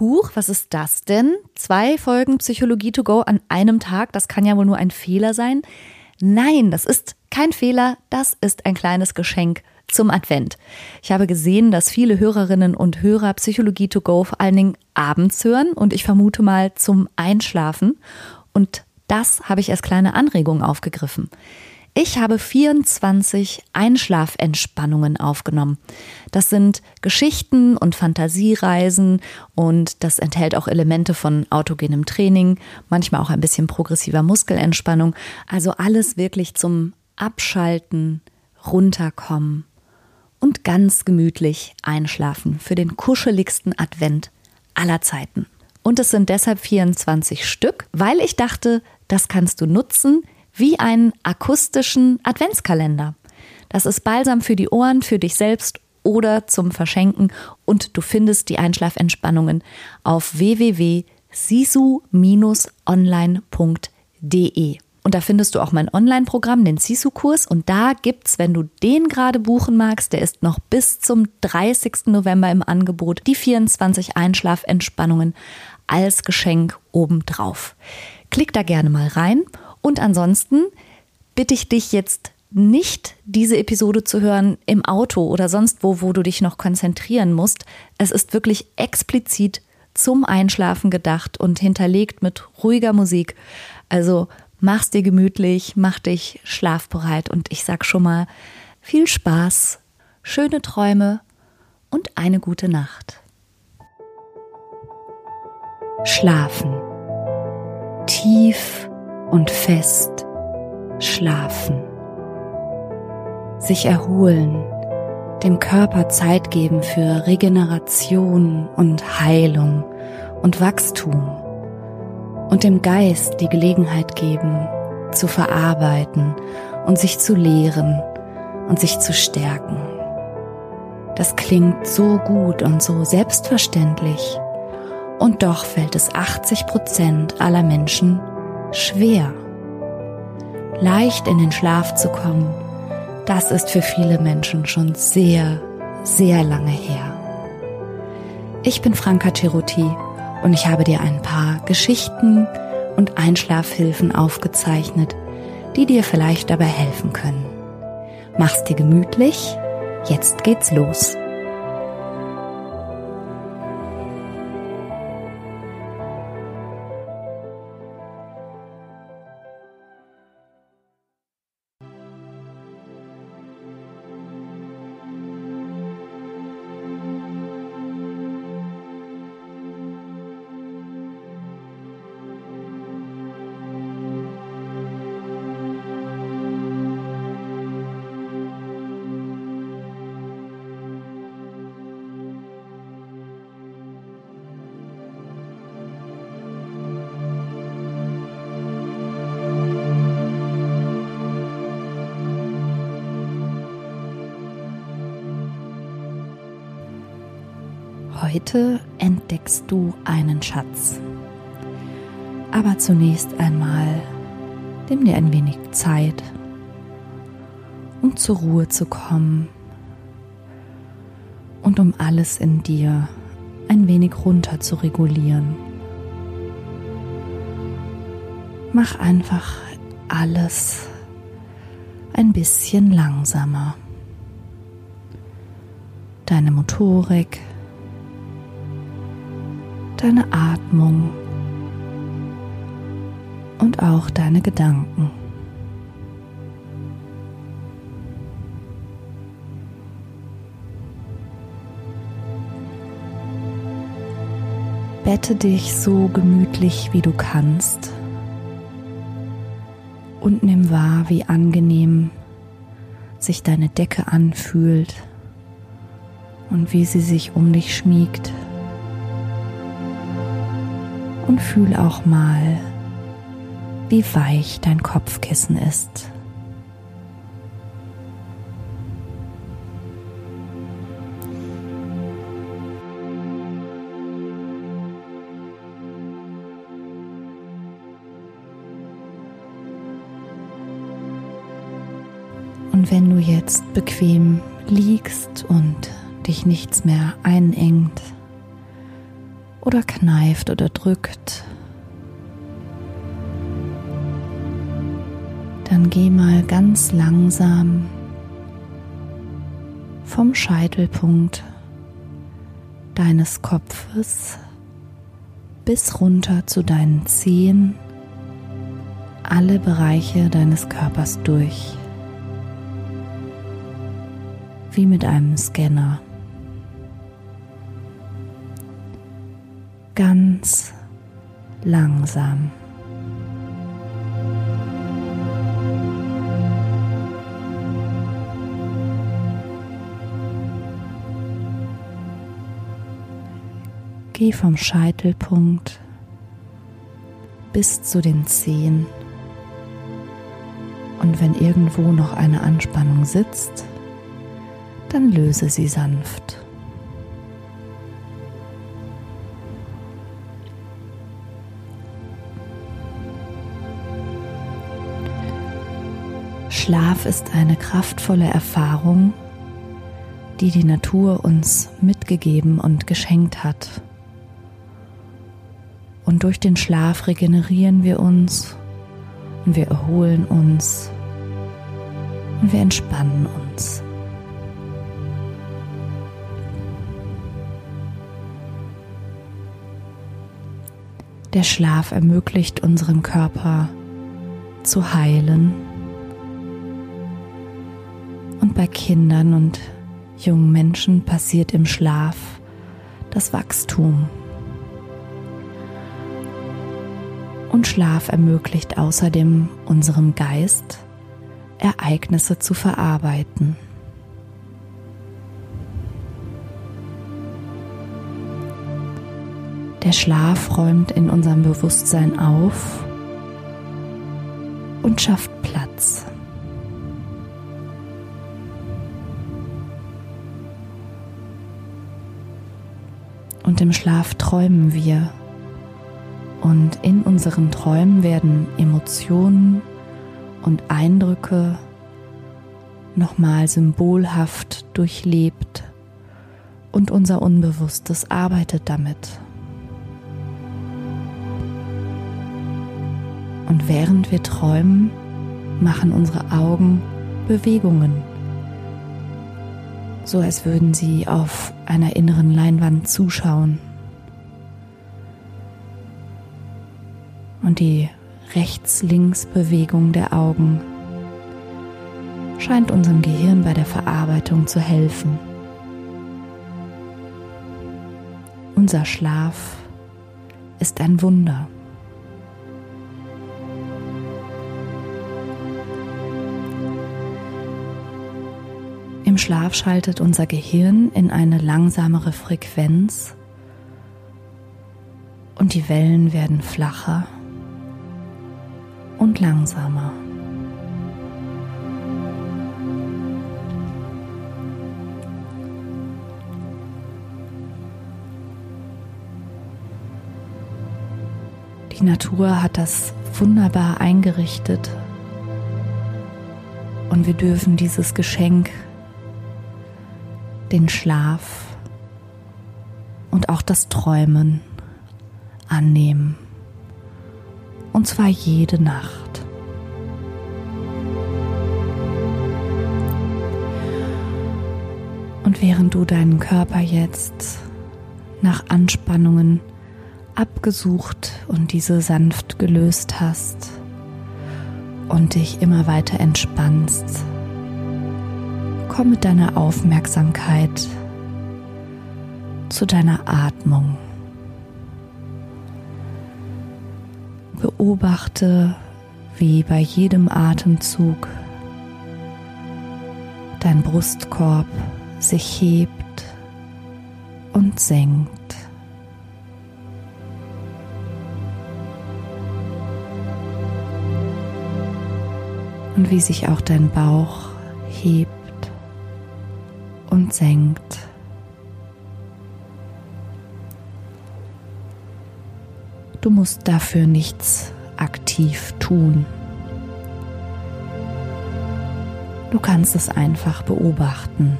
Huch, was ist das denn? Zwei Folgen Psychologie to go an einem Tag, das kann ja wohl nur ein Fehler sein. Nein, das ist kein Fehler, das ist ein kleines Geschenk zum Advent. Ich habe gesehen, dass viele Hörerinnen und Hörer Psychologie to go vor allen Dingen abends hören und ich vermute mal zum Einschlafen. Und das habe ich als kleine Anregung aufgegriffen. Ich habe 24 Einschlafentspannungen aufgenommen. Das sind Geschichten und Fantasiereisen und das enthält auch Elemente von autogenem Training, manchmal auch ein bisschen progressiver Muskelentspannung. Also alles wirklich zum Abschalten, runterkommen und ganz gemütlich einschlafen für den kuscheligsten Advent aller Zeiten. Und es sind deshalb 24 Stück, weil ich dachte, das kannst du nutzen wie einen akustischen Adventskalender. Das ist Balsam für die Ohren, für dich selbst oder zum Verschenken und du findest die Einschlafentspannungen auf www.sisu-online.de. Und da findest du auch mein Online-Programm, den Sisu-Kurs. Und da gibt's, wenn du den gerade buchen magst, der ist noch bis zum 30. November im Angebot, die 24 Einschlafentspannungen als Geschenk obendrauf. Klick da gerne mal rein und ansonsten bitte ich dich jetzt nicht diese Episode zu hören im Auto oder sonst wo, wo du dich noch konzentrieren musst. Es ist wirklich explizit zum Einschlafen gedacht und hinterlegt mit ruhiger Musik. Also mach's dir gemütlich, mach dich schlafbereit und ich sag schon mal viel Spaß, schöne Träume und eine gute Nacht. Schlafen. Tief und fest schlafen. Sich erholen, dem Körper Zeit geben für Regeneration und Heilung und Wachstum und dem Geist die Gelegenheit geben, zu verarbeiten und sich zu lehren und sich zu stärken. Das klingt so gut und so selbstverständlich. Und doch fällt es 80 Prozent aller Menschen schwer. Leicht in den Schlaf zu kommen, das ist für viele Menschen schon sehr, sehr lange her. Ich bin Franka Ceruti und ich habe dir ein paar Geschichten und Einschlafhilfen aufgezeichnet, die dir vielleicht dabei helfen können. Mach's dir gemütlich, jetzt geht's los. Heute entdeckst du einen Schatz. Aber zunächst einmal nimm dir ein wenig Zeit, um zur Ruhe zu kommen und um alles in dir ein wenig runter zu regulieren. Mach einfach alles ein bisschen langsamer. Deine Motorik, deine Atmung und auch deine Gedanken. Bette dich so gemütlich wie du kannst und nimm wahr, wie angenehm sich deine Decke anfühlt und wie sie sich um dich schmiegt und fühl auch mal, wie weich dein Kopfkissen ist. Und wenn du jetzt bequem liegst und dich nichts mehr einengt, oder kneift oder drückt, dann geh mal ganz langsam vom Scheitelpunkt deines Kopfes bis runter zu deinen Zehen alle Bereiche deines Körpers durch, wie mit einem Scanner. Ganz langsam. Geh vom Scheitelpunkt bis zu den Zehen. Und wenn irgendwo noch eine Anspannung sitzt, dann löse sie sanft. Schlaf ist eine kraftvolle Erfahrung, die die Natur uns mitgegeben und geschenkt hat. Und durch den Schlaf regenerieren wir uns und wir erholen uns und wir entspannen uns. Der Schlaf ermöglicht unserem Körper zu heilen. Bei Kindern und jungen Menschen passiert im Schlaf das Wachstum. Und Schlaf ermöglicht außerdem unserem Geist, Ereignisse zu verarbeiten. Der Schlaf räumt in unserem Bewusstsein auf und schafft Platz. Und im Schlaf träumen wir. Und in unseren Träumen werden Emotionen und Eindrücke nochmal symbolhaft durchlebt. Und unser Unbewusstes arbeitet damit. Und während wir träumen, machen unsere Augen Bewegungen, so als würden sie auf einer inneren Leinwand zuschauen. und die Rechts-Links-Bewegung der Augen scheint unserem Gehirn bei der Verarbeitung zu helfen. Unser Schlaf ist ein Wunder. Schlaf schaltet unser Gehirn in eine langsamere Frequenz und die Wellen werden flacher und langsamer. Die Natur hat das wunderbar eingerichtet und wir dürfen dieses Geschenk, den Schlaf und auch das Träumen annehmen und zwar jede Nacht. Und während du deinen Körper jetzt nach Anspannungen abgesucht und diese sanft gelöst hast und dich immer weiter entspannst, komm mit deiner Aufmerksamkeit zu deiner Atmung. Beobachte, wie bei jedem Atemzug dein Brustkorb sich hebt und senkt. Und wie sich auch dein Bauch hebt und senkt. Du musst dafür nichts aktiv tun. Du kannst es einfach beobachten.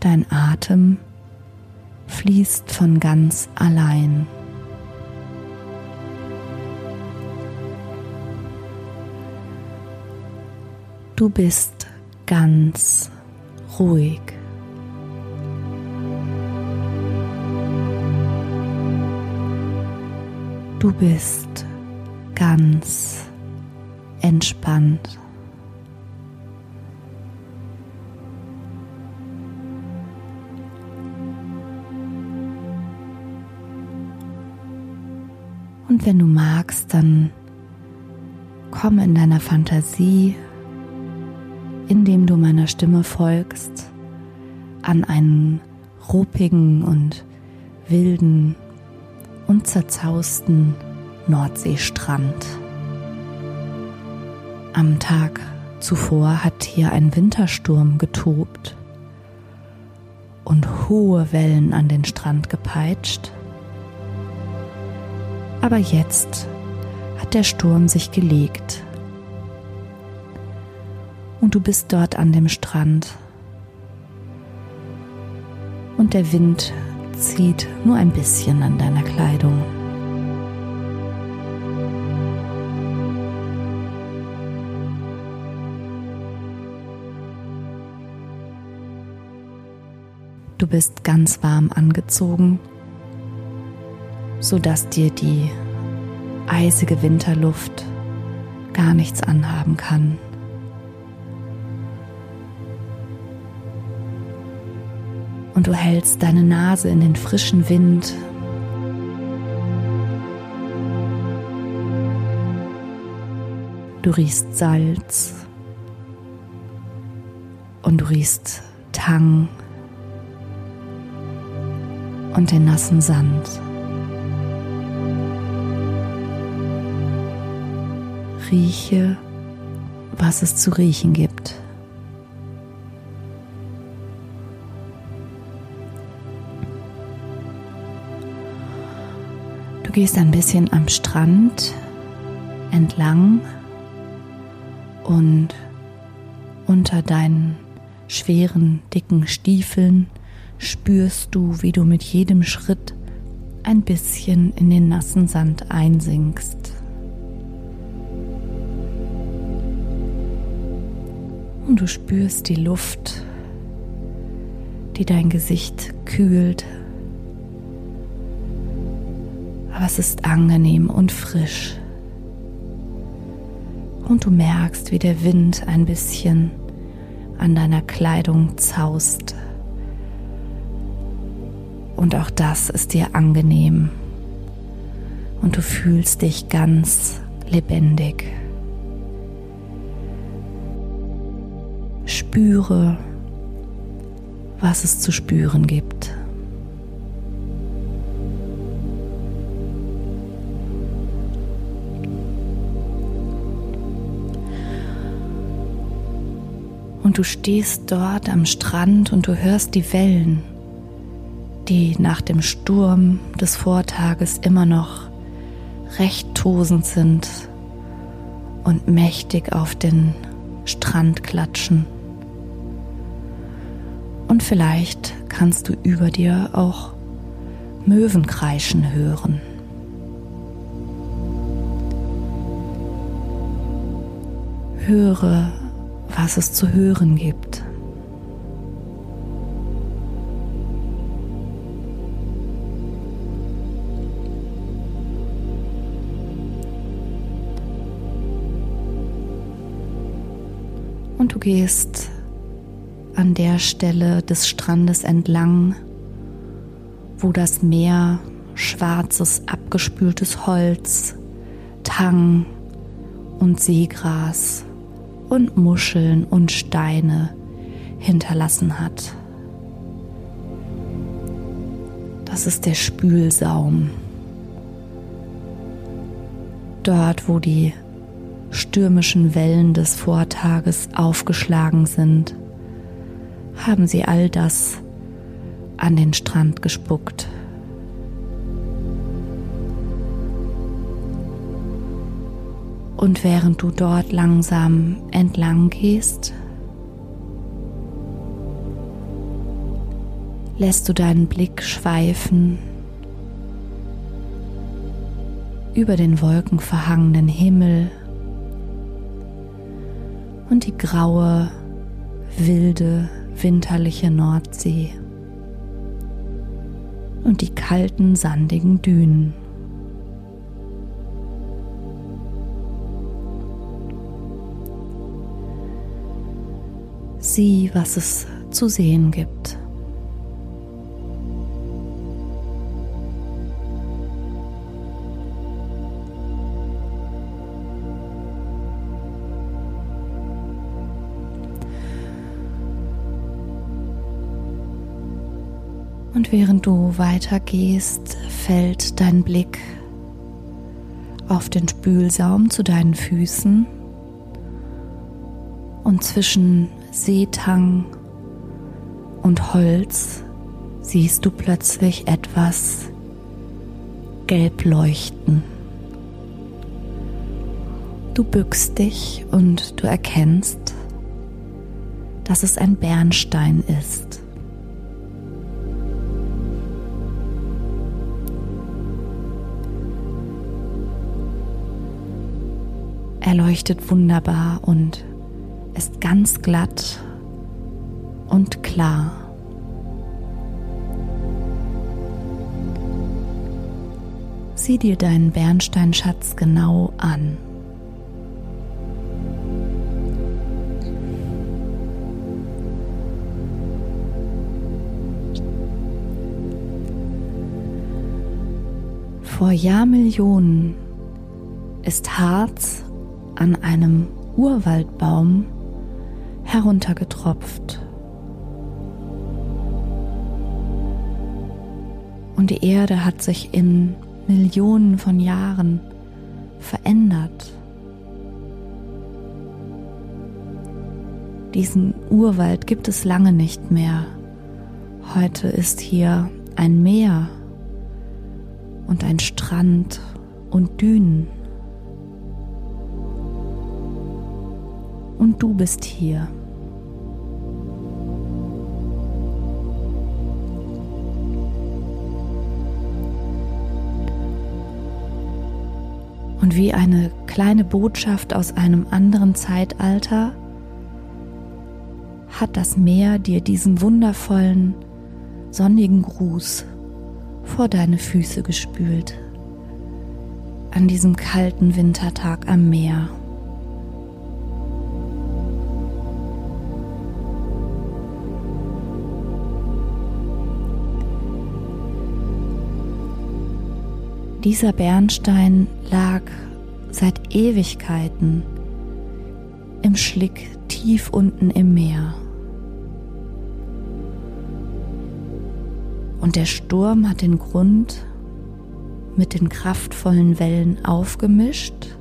dein Atem fließt von ganz allein. Du bist ganz ruhig. Du bist ganz entspannt. Und wenn du magst, dann komm in deiner Fantasie, indem du meiner Stimme folgst, an einen ruppigen und wilden und zerzausten Nordseestrand. Am Tag zuvor hat hier ein Wintersturm getobt und hohe Wellen an den Strand gepeitscht. Aber jetzt hat der Sturm sich gelegt und du bist dort an dem Strand und der Wind zieht nur ein bisschen an deiner Kleidung. Du bist ganz warm angezogen, sodass dir die eisige Winterluft gar nichts anhaben kann. Und du hältst deine Nase in den frischen Wind. Du riechst Salz und du riechst Tang und den nassen Sand. Rieche, was es zu riechen gibt. Gehst ein bisschen am Strand entlang und unter deinen schweren, dicken Stiefeln spürst du, wie du mit jedem Schritt ein bisschen in den nassen Sand einsinkst. Und du spürst die Luft, die dein Gesicht kühlt aber es ist angenehm und frisch. Und du merkst, wie der Wind ein bisschen an deiner Kleidung zaust. Und auch das ist dir angenehm. Und du fühlst dich ganz lebendig. Spüre, was es zu spüren gibt. Du stehst dort am Strand und du hörst die Wellen, die nach dem Sturm des Vortages immer noch recht tosend sind und mächtig auf den Strand klatschen. Und vielleicht kannst du über dir auch Möwen kreischen hören. Höre was es zu hören gibt. Und du gehst an der Stelle des Strandes entlang, wo das Meer schwarzes, abgespültes Holz, Tang und Seegras und Muscheln und Steine hinterlassen hat. Das ist der Spülsaum. Dort, wo die stürmischen Wellen des Vortages aufgeschlagen sind, haben sie all das an den Strand gespuckt. Und während du dort langsam entlang gehst, lässt du deinen Blick schweifen über den wolkenverhangenen Himmel und die graue, wilde, winterliche Nordsee und die kalten, sandigen Dünen. Sieh, was es zu sehen gibt. Und während du weitergehst, fällt dein Blick auf den Spülsaum zu deinen Füßen und zwischen Seetang und Holz siehst du plötzlich etwas gelb leuchten. Du bückst dich und du erkennst, dass es ein Bernstein ist. Er leuchtet wunderbar und ist ganz glatt und klar. Sieh dir deinen Bernsteinschatz genau an. Vor Jahrmillionen ist Harz an einem Urwaldbaum heruntergetropft. Und die Erde hat sich in Millionen von Jahren verändert. Diesen Urwald gibt es lange nicht mehr. Heute ist hier ein Meer und ein Strand und Dünen. und du bist hier. Und wie eine kleine Botschaft aus einem anderen Zeitalter hat das Meer dir diesen wundervollen, sonnigen Gruß vor deine Füße gespült. An diesem kalten Wintertag am Meer. Dieser Bernstein lag seit Ewigkeiten im Schlick tief unten im Meer. Und der Sturm hat den Grund mit den kraftvollen Wellen aufgemischt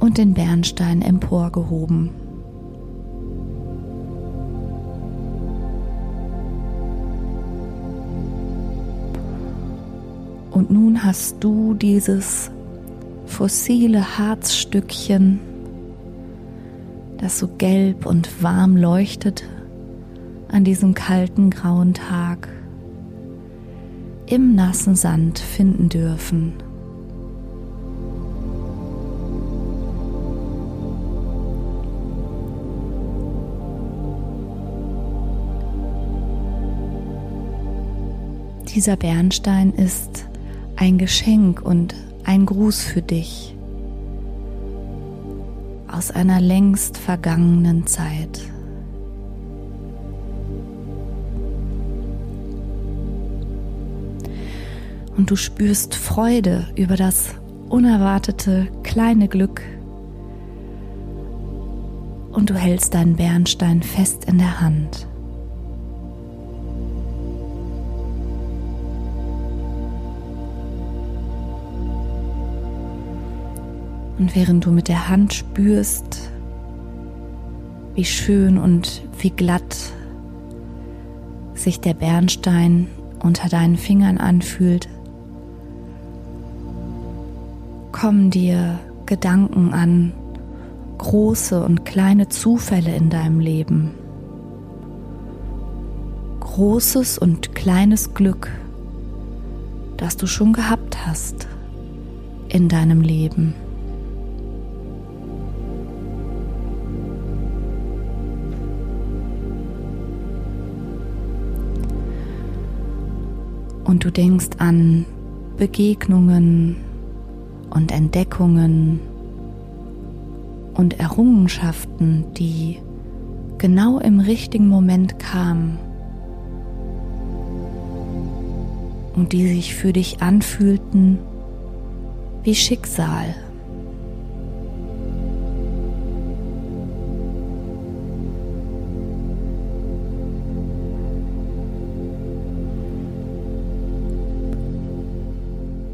und den Bernstein emporgehoben. Und nun hast du dieses fossile Harzstückchen, das so gelb und warm leuchtet an diesem kalten grauen Tag, im nassen Sand finden dürfen. Dieser Bernstein ist ein Geschenk und ein Gruß für dich aus einer längst vergangenen Zeit. Und du spürst Freude über das unerwartete kleine Glück. Und du hältst deinen Bernstein fest in der Hand. Und während du mit der Hand spürst, wie schön und wie glatt sich der Bernstein unter deinen Fingern anfühlt, kommen dir Gedanken an große und kleine Zufälle in deinem Leben. großes und kleines Glück, das du schon gehabt hast in deinem Leben. Und du denkst an Begegnungen und Entdeckungen und Errungenschaften, die genau im richtigen Moment kamen und die sich für dich anfühlten wie Schicksal.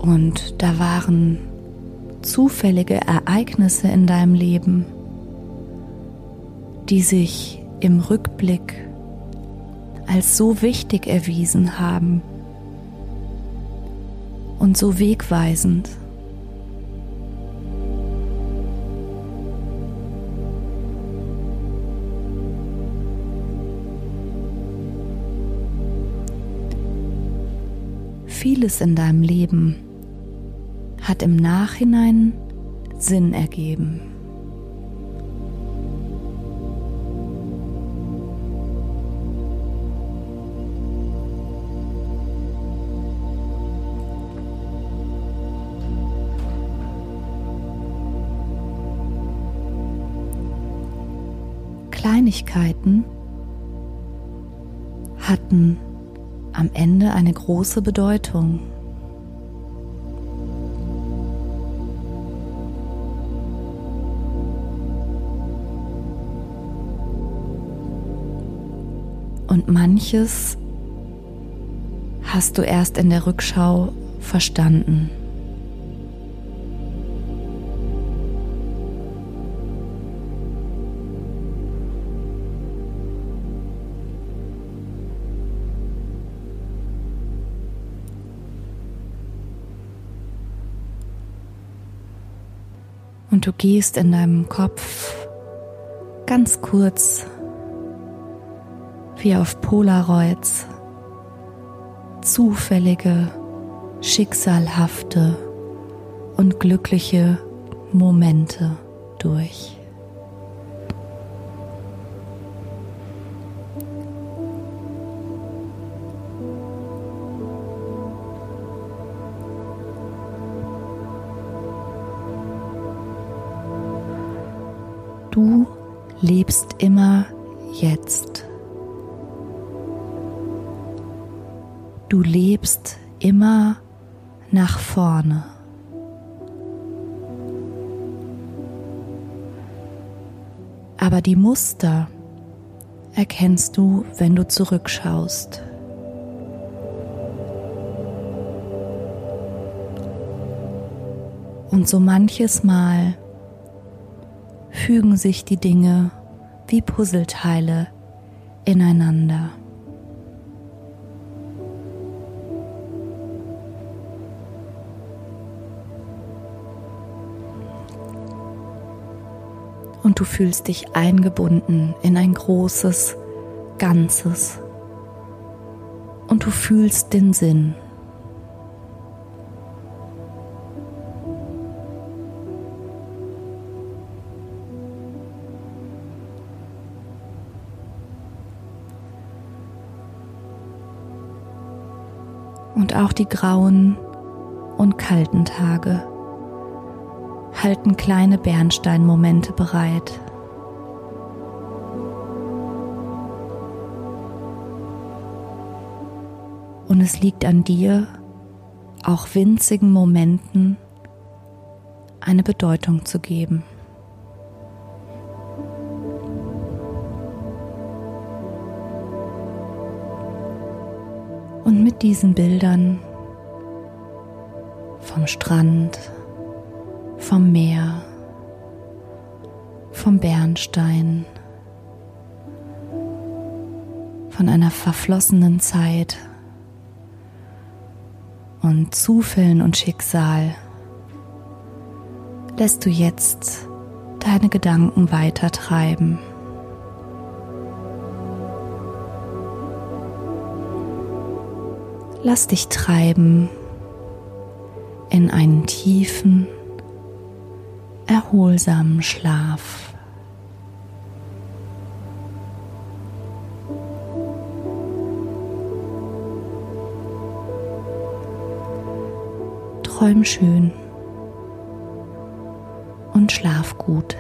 Und da waren zufällige Ereignisse in deinem Leben, die sich im Rückblick als so wichtig erwiesen haben und so wegweisend. Vieles in deinem Leben hat im Nachhinein Sinn ergeben. Kleinigkeiten hatten am Ende eine große Bedeutung. Manches hast du erst in der Rückschau verstanden. Und du gehst in deinem Kopf ganz kurz wie auf Polaroids zufällige, schicksalhafte und glückliche Momente durch. Du lebst immer jetzt. Du lebst immer nach vorne. Aber die Muster erkennst du, wenn du zurückschaust. Und so manches Mal fügen sich die Dinge wie Puzzleteile ineinander. Und du fühlst dich eingebunden in ein großes Ganzes und du fühlst den Sinn. Und auch die grauen und kalten Tage halten kleine Bernsteinmomente bereit. Und es liegt an dir, auch winzigen Momenten eine Bedeutung zu geben. Und mit diesen Bildern vom Strand, vom Meer, vom Bernstein, von einer verflossenen Zeit und Zufällen und Schicksal lässt du jetzt deine Gedanken weiter treiben. Lass dich treiben in einen tiefen, erholsamen Schlaf. Träum schön und schlaf gut.